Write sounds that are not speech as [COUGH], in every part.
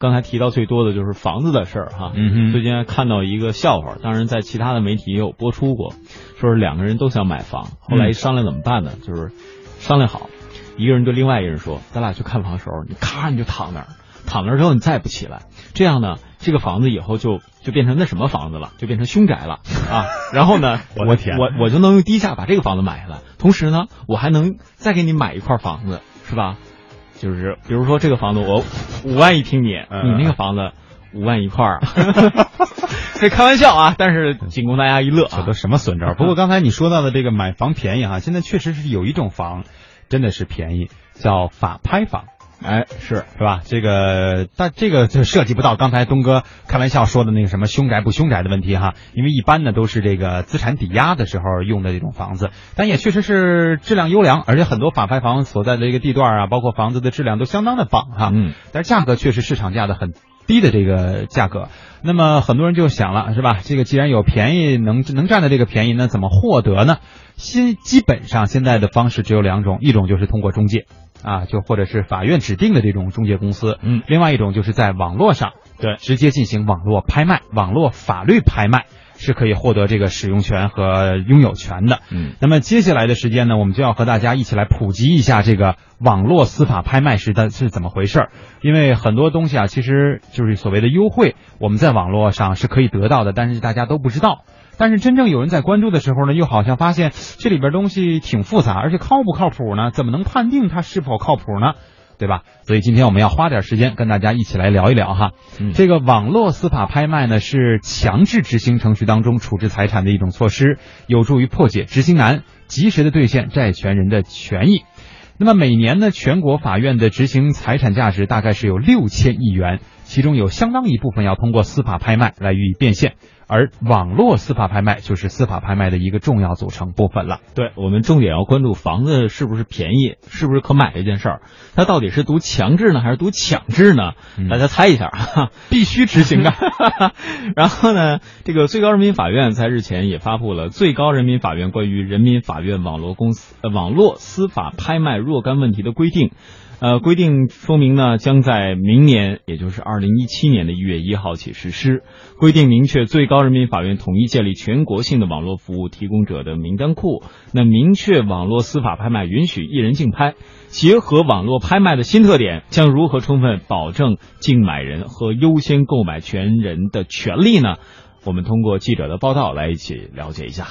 刚才提到最多的就是房子的事儿哈。嗯哼，最近还看到一个笑话，当然在其他的媒体也有播出过，说是两个人都想买房，后来一商量怎么办呢？就是商量好，一个人对另外一个人说：“咱俩去看房的时候，你咔你就躺那儿，躺那儿之后你再也不起来，这样呢，这个房子以后就就变成那什么房子了，就变成凶宅了啊。[LAUGHS] 然后呢，我天我我就能用低价把这个房子买下来，同时呢，我还能再给你买一块房子，是吧？就是比如说这个房子我五万一平米，嗯你那个房子。五万一块儿，[LAUGHS] 这开玩笑啊，但是仅供大家一乐啊。这都什么损招？不过刚才你说到的这个买房便宜哈，现在确实是有一种房真的是便宜，叫法拍房。哎，是是吧？这个，但这个就涉及不到刚才东哥开玩笑说的那个什么凶宅不凶宅的问题哈，因为一般呢都是这个资产抵押的时候用的这种房子，但也确实是质量优良，而且很多法拍房所在的这个地段啊，包括房子的质量都相当的棒哈。嗯，但是价格确实市场价的很低的这个价格。那么很多人就想了，是吧？这个既然有便宜能能占的这个便宜，那怎么获得呢？新基本上现在的方式只有两种，一种就是通过中介。啊，就或者是法院指定的这种中介公司，嗯，另外一种就是在网络上，对，直接进行网络拍卖，网络法律拍卖是可以获得这个使用权和拥有权的，嗯，那么接下来的时间呢，我们就要和大家一起来普及一下这个网络司法拍卖是的是怎么回事儿，因为很多东西啊，其实就是所谓的优惠，我们在网络上是可以得到的，但是大家都不知道。但是真正有人在关注的时候呢，又好像发现这里边东西挺复杂，而且靠不靠谱呢？怎么能判定它是否靠谱呢？对吧？所以今天我们要花点时间跟大家一起来聊一聊哈。嗯、这个网络司法拍卖呢，是强制执行程序当中处置财产的一种措施，有助于破解执行难，及时的兑现债权人的权益。那么每年呢，全国法院的执行财产价值大概是有六千亿元，其中有相当一部分要通过司法拍卖来予以变现。而网络司法拍卖就是司法拍卖的一个重要组成部分了。对我们重点要关注房子是不是便宜，是不是可买这件事儿，它到底是读强制呢，还是读强制呢？嗯、大家猜一下，哈 [LAUGHS] 必须执行的。[LAUGHS] 然后呢，这个最高人民法院在日前也发布了《最高人民法院关于人民法院网络公司、呃、网络司法拍卖若干问题的规定》。呃，规定说明呢，将在明年，也就是二零一七年的一月一号起实施。规定明确，最高人民法院统一建立全国性的网络服务提供者的名单库。那明确网络司法拍卖允许一人竞拍，结合网络拍卖的新特点，将如何充分保证竞买人和优先购买权人的权利呢？我们通过记者的报道来一起了解一下。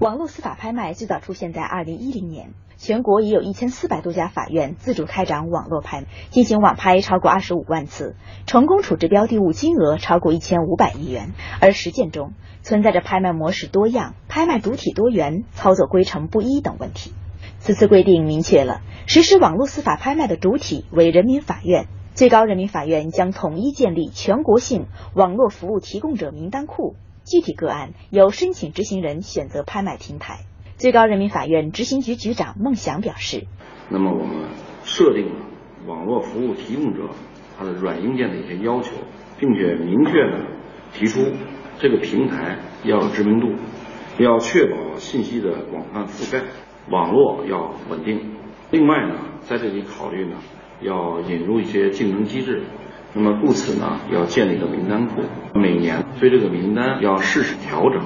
网络司法拍卖最早出现在二零一零年。全国已有一千四百多家法院自主开展网络拍，进行网拍超过二十五万次，成功处置标的物金额超过一千五百亿元。而实践中存在着拍卖模式多样、拍卖主体多元、操作规程不一等问题。此次规定明确了实施网络司法拍卖的主体为人民法院，最高人民法院将统一建立全国性网络服务提供者名单库，具体个案由申请执行人选择拍卖平台。最高人民法院执行局局长孟祥表示：“那么我们设定了网络服务提供者它的软硬件的一些要求，并且明确的提出这个平台要有知名度，要确保信息的广泛覆盖，网络要稳定。另外呢，在这里考虑呢，要引入一些竞争机制。那么故此呢，要建立一个名单库，每年对这个名单要适时调整。”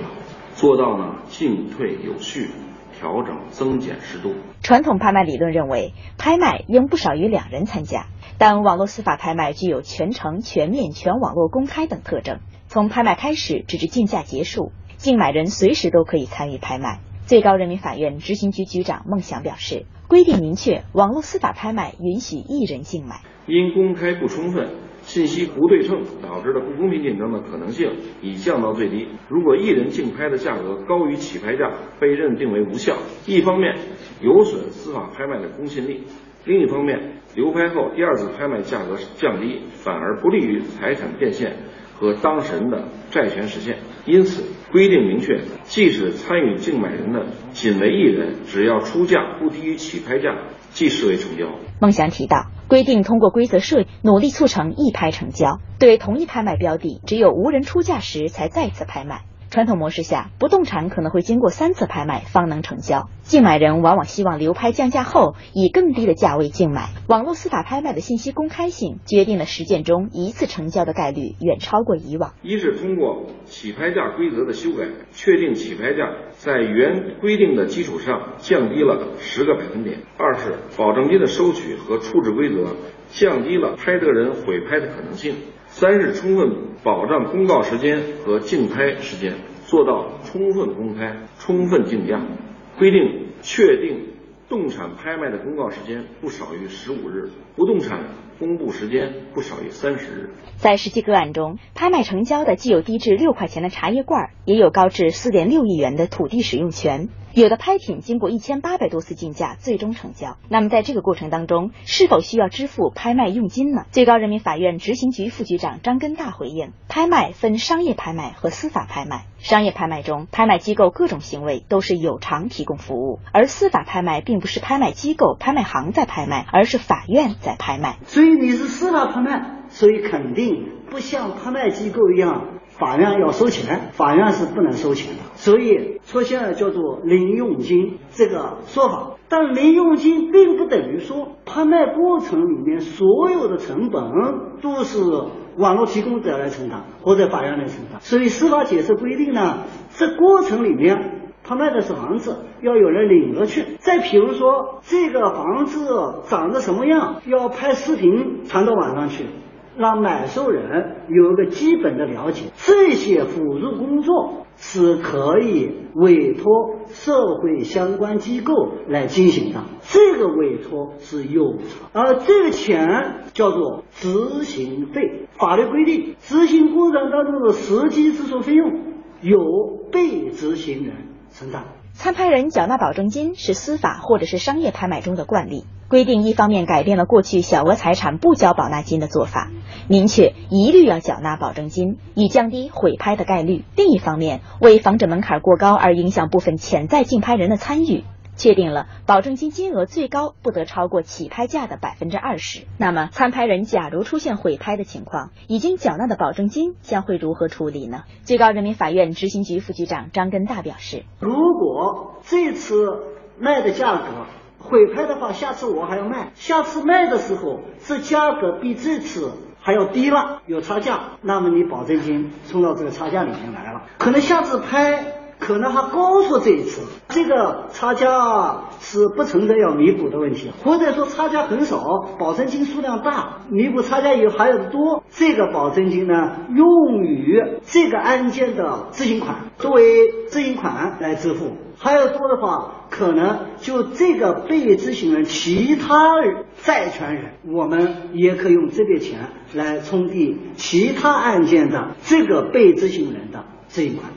做到呢进退有序，调整增减适度。传统拍卖理论认为，拍卖应不少于两人参加，但网络司法拍卖具有全程、全面、全网络公开等特征。从拍卖开始直至竞价结束，竞买人随时都可以参与拍卖。最高人民法院执行局局长孟祥表示，规定明确，网络司法拍卖允许一人竞买，因公开不充分。信息不对称导致的不公平竞争的可能性已降到最低。如果一人竞拍的价格高于起拍价，被认定为无效。一方面有损司法拍卖的公信力，另一方面流拍后第二次拍卖价格降低，反而不利于财产变现和当事人的债权实现。因此，规定明确，即使参与竞买人的仅为一人，只要出价不低于起拍价，即视为成交。孟祥提到。规定通过规则设，努力促成一拍成交。对同一拍卖标的，只有无人出价时才再次拍卖。传统模式下，不动产可能会经过三次拍卖方能成交，竞买人往往希望流拍降价后以更低的价位竞买。网络司法拍卖的信息公开性，决定了实践中一次成交的概率远超过以往。一是通过起拍价规则的修改，确定起拍价在原规定的基础上降低了十个百分点；二是保证金的收取和处置规则降低了拍得人毁拍的可能性。三是充分保障公告时间和竞拍时间，做到充分公开、充分竞价。规定确定动产拍卖的公告时间不少于十五日，不动产公布时间不少于三十日。在实际个案中，拍卖成交的既有低至六块钱的茶叶罐，也有高至四点六亿元的土地使用权。有的拍品经过一千八百多次竞价，最终成交。那么在这个过程当中，是否需要支付拍卖佣金呢？最高人民法院执行局副局长张根大回应：拍卖分商业拍卖和司法拍卖。商业拍卖中，拍卖机构各种行为都是有偿提供服务；而司法拍卖并不是拍卖机构、拍卖行在拍卖，而是法院在拍卖。所以你是司法拍卖，所以肯定不像拍卖机构一样。法院要收钱，法院是不能收钱的，所以出现了叫做零佣金这个说法。但零佣金并不等于说拍卖过程里面所有的成本都是网络提供者来承担或者法院来承担。所以司法解释规定呢，这过程里面拍卖的是房子，要有人领着去。再比如说这个房子长得什么样，要拍视频传到网上去。让买受人有一个基本的了解，这些辅助工作是可以委托社会相关机构来进行的。这个委托是有偿，而这个钱叫做执行费。法律规定，执行过程当中的实际支出费用由被执行人承担。参拍人缴纳保证金是司法或者是商业拍卖中的惯例。规定一方面改变了过去小额财产不交保纳金的做法，明确一律要缴纳保证金，以降低毁拍的概率；另一方面，为防止门槛过高而影响部分潜在竞拍人的参与。确定了保证金金额最高不得超过起拍价的百分之二十。那么参拍人假如出现毁拍的情况，已经缴纳的保证金将会如何处理呢？最高人民法院执行局副局长张根大表示：如果这次卖的价格毁拍的话，下次我还要卖，下次卖的时候这价格比这次还要低了，有差价，那么你保证金充到这个差价里面来了，可能下次拍。可能还高出这一次，这个差价是不存在要弥补的问题，或者说差价很少，保证金数量大，弥补差价以后还有的多，这个保证金呢用于这个案件的执行款，作为执行款来支付，还要多的话，可能就这个被执行人其他债权人，我们也可以用这笔钱来冲抵其他案件的这个被执行人的这一款。